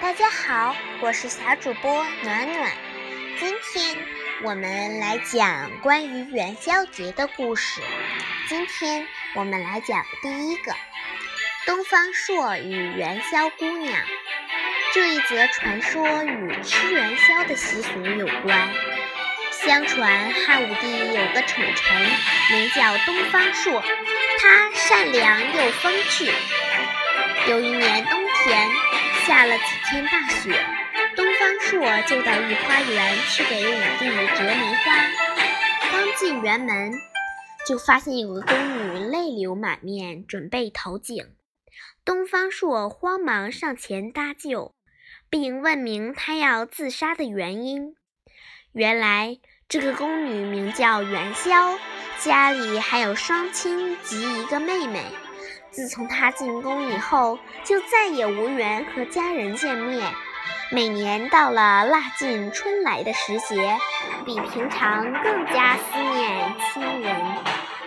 大家好，我是小主播暖暖。今天我们来讲关于元宵节的故事。今天我们来讲第一个东方朔与元宵姑娘。这一则传说与吃元宵的习俗有关。相传汉武帝有个宠臣，名叫东方朔，他善良又风趣。有一年冬天，下了几天大雪，东方朔就到御花园去给武帝折梅花。刚进园门，就发现有个宫女泪流满面，准备投井。东方朔慌忙上前搭救，并问明她要自杀的原因。原来这个宫女名叫元宵，家里还有双亲及一个妹妹。自从他进宫以后，就再也无缘和家人见面。每年到了腊尽春来的时节，比平常更加思念亲人，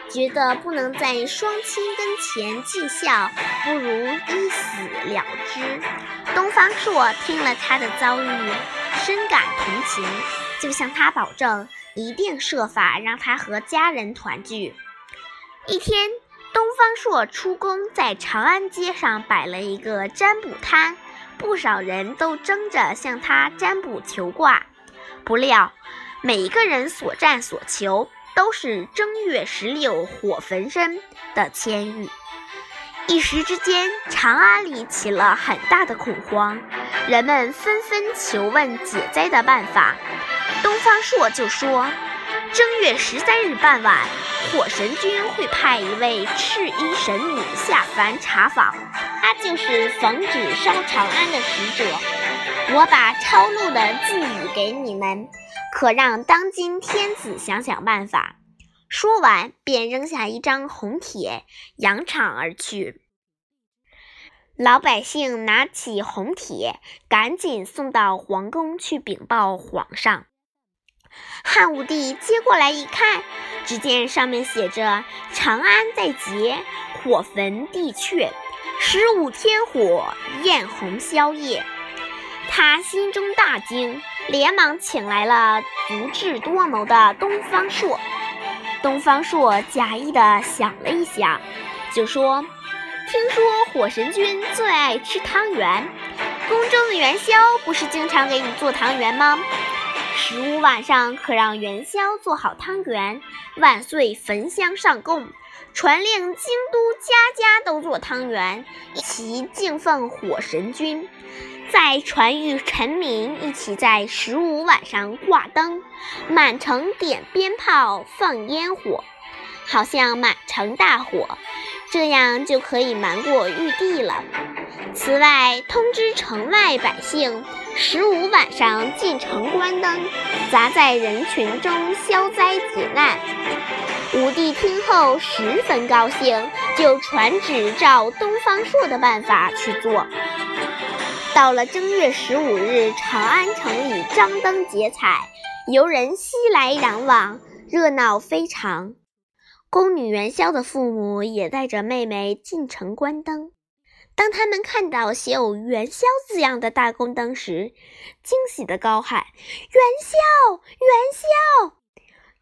觉得不能在双亲跟前尽孝，不如一死了之。东方朔听了他的遭遇，深感同情，就向他保证，一定设法让他和家人团聚。一天。东方朔出宫，在长安街上摆了一个占卜摊，不少人都争着向他占卜求卦。不料，每一个人所占所求都是正月十六火焚身的签语。一时之间，长安里起了很大的恐慌，人们纷纷求问解灾的办法。东方朔就说。正月十三日傍晚，火神君会派一位赤衣神女下凡查访，她就是奉旨烧长安的使者。我把抄录的寄语给你们，可让当今天子想想办法。说完，便扔下一张红帖，扬长而去。老百姓拿起红帖，赶紧送到皇宫去禀报皇上。汉武帝接过来一看，只见上面写着“长安在劫，火焚地阙，十五天火，焰红宵夜”。他心中大惊，连忙请来了足智多谋的东方朔。东方朔假意的想了一想，就说：“听说火神君最爱吃汤圆，宫中的元宵不是经常给你做汤圆吗？”十五晚上可让元宵做好汤圆，万岁焚香上供，传令京都家家都做汤圆，一起敬奉火神君。再传谕臣民，一起在十五晚上挂灯，满城点鞭炮、放烟火，好像满城大火，这样就可以瞒过玉帝了。此外，通知城外百姓。十五晚上进城关灯，砸在人群中消灾解难。武帝听后十分高兴，就传旨照东方朔的办法去做。到了正月十五日，长安城里张灯结彩，游人熙来攘往，热闹非常。宫女元宵的父母也带着妹妹进城关灯。当他们看到写有“元宵”字样的大宫灯时，惊喜地高喊：“元宵，元宵！”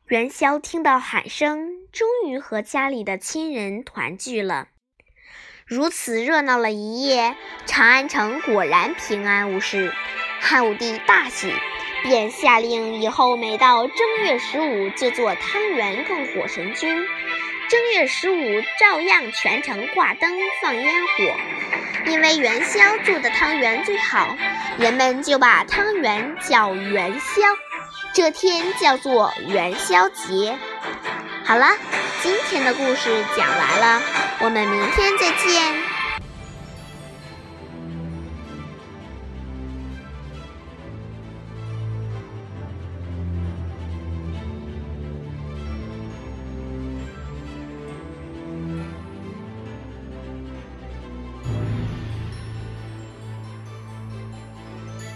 元宵听到喊声，终于和家里的亲人团聚了。如此热闹了一夜，长安城果然平安无事。汉武帝大喜，便下令以后每到正月十五就做汤圆供火神君。正月十五照样全城挂灯放烟火，因为元宵做的汤圆最好，人们就把汤圆叫元宵，这天叫做元宵节。好了，今天的故事讲完了，我们明天再见。